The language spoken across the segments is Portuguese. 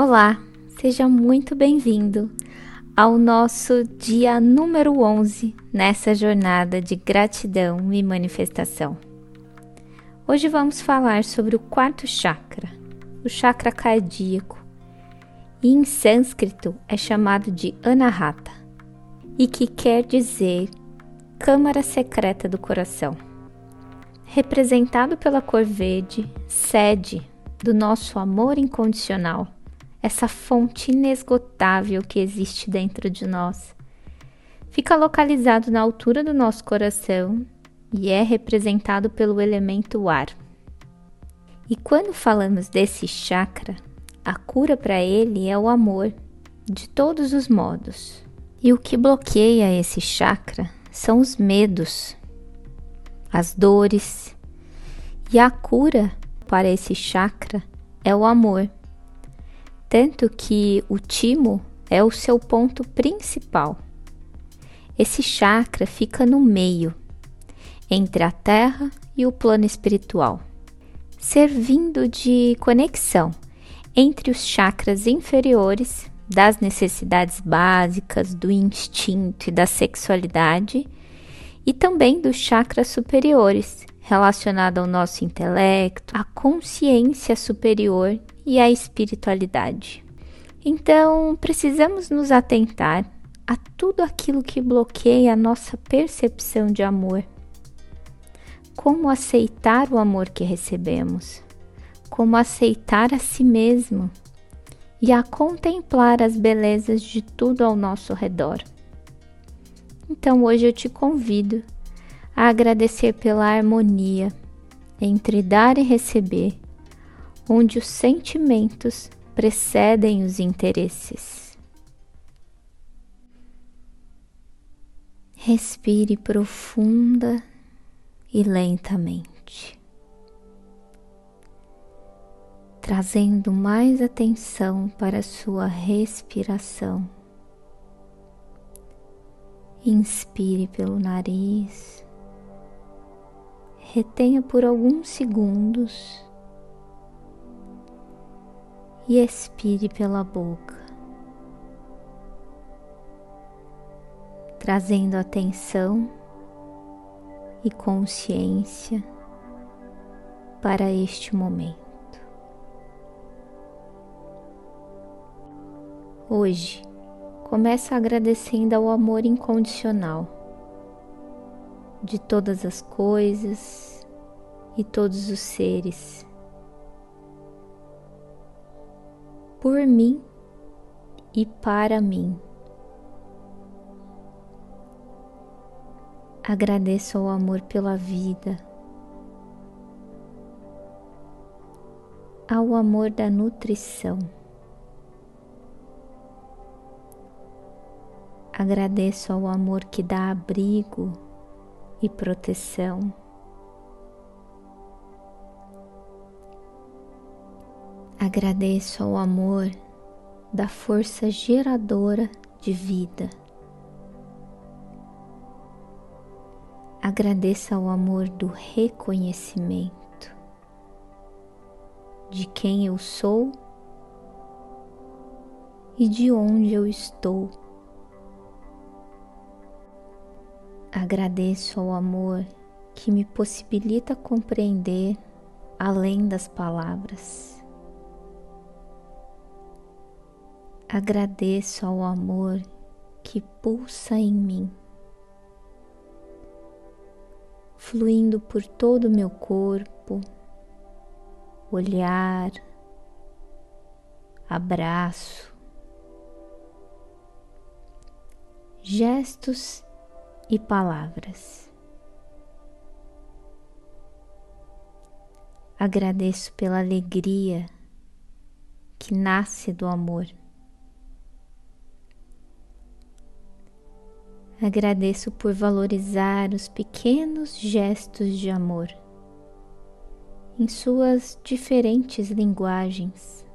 Olá, seja muito bem-vindo ao nosso dia número 11 nessa jornada de gratidão e manifestação. Hoje vamos falar sobre o quarto chakra, o chakra cardíaco, e em sânscrito é chamado de Anahata, e que quer dizer Câmara Secreta do Coração. Representado pela cor verde, sede do nosso amor incondicional essa fonte inesgotável que existe dentro de nós. Fica localizado na altura do nosso coração e é representado pelo elemento ar. E quando falamos desse chakra, a cura para ele é o amor, de todos os modos. E o que bloqueia esse chakra são os medos, as dores. E a cura para esse chakra é o amor tanto que o timo é o seu ponto principal. Esse chakra fica no meio, entre a terra e o plano espiritual, servindo de conexão entre os chakras inferiores das necessidades básicas, do instinto e da sexualidade, e também dos chakras superiores, relacionado ao nosso intelecto, à consciência superior e à espiritualidade. Então, precisamos nos atentar a tudo aquilo que bloqueia a nossa percepção de amor. Como aceitar o amor que recebemos, como aceitar a si mesmo e a contemplar as belezas de tudo ao nosso redor. Então, hoje eu te convido a agradecer pela harmonia entre dar e receber, onde os sentimentos precedem os interesses. Respire profunda e lentamente, trazendo mais atenção para sua respiração. Inspire pelo nariz retenha por alguns segundos e expire pela boca, trazendo atenção e consciência para este momento. Hoje, começa agradecendo ao amor incondicional de todas as coisas e todos os seres. Por mim e para mim. Agradeço ao amor pela vida, ao amor da nutrição. Agradeço ao amor que dá abrigo e proteção. Agradeço ao amor da força geradora de vida. Agradeço ao amor do reconhecimento de quem eu sou e de onde eu estou. Agradeço ao amor que me possibilita compreender além das palavras. Agradeço ao amor que pulsa em mim, fluindo por todo o meu corpo, olhar, abraço, gestos e palavras. Agradeço pela alegria que nasce do amor. Agradeço por valorizar os pequenos gestos de amor em suas diferentes linguagens.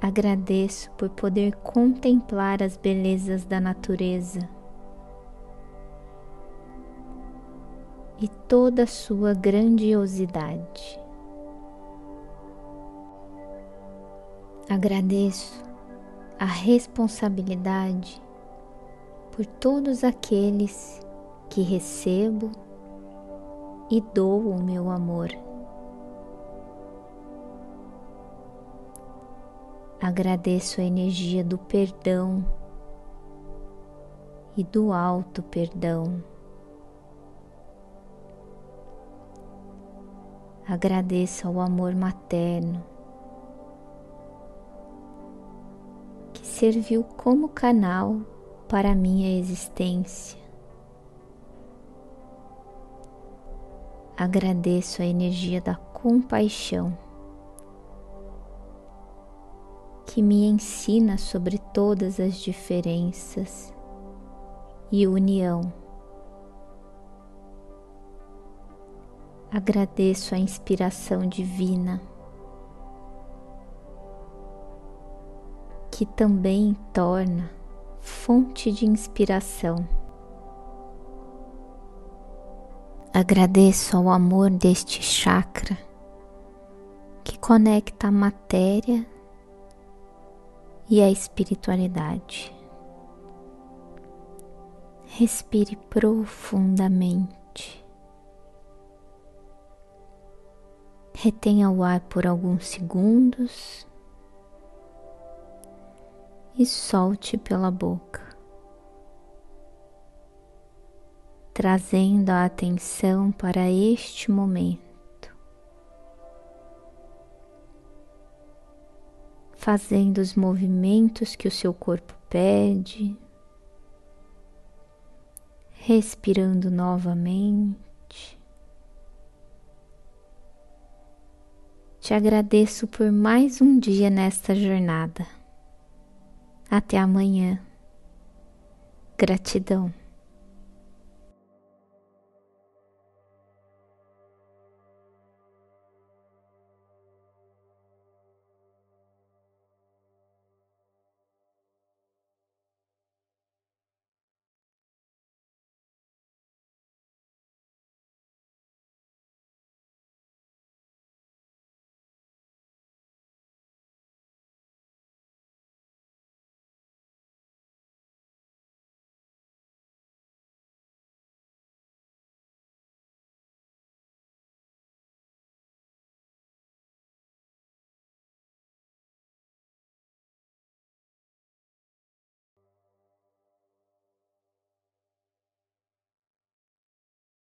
Agradeço por poder contemplar as belezas da natureza e toda a sua grandiosidade. Agradeço a responsabilidade por todos aqueles que recebo e dou o meu amor. Agradeço a energia do perdão e do alto perdão. Agradeço ao amor materno serviu como canal para minha existência. Agradeço a energia da compaixão que me ensina sobre todas as diferenças e união. Agradeço a inspiração divina que também torna fonte de inspiração. Agradeço ao amor deste chakra que conecta a matéria e a espiritualidade. Respire profundamente. Retenha o ar por alguns segundos e solte pela boca, trazendo a atenção para este momento, fazendo os movimentos que o seu corpo pede respirando novamente. Te agradeço por mais um dia nesta jornada. Até amanhã. Gratidão.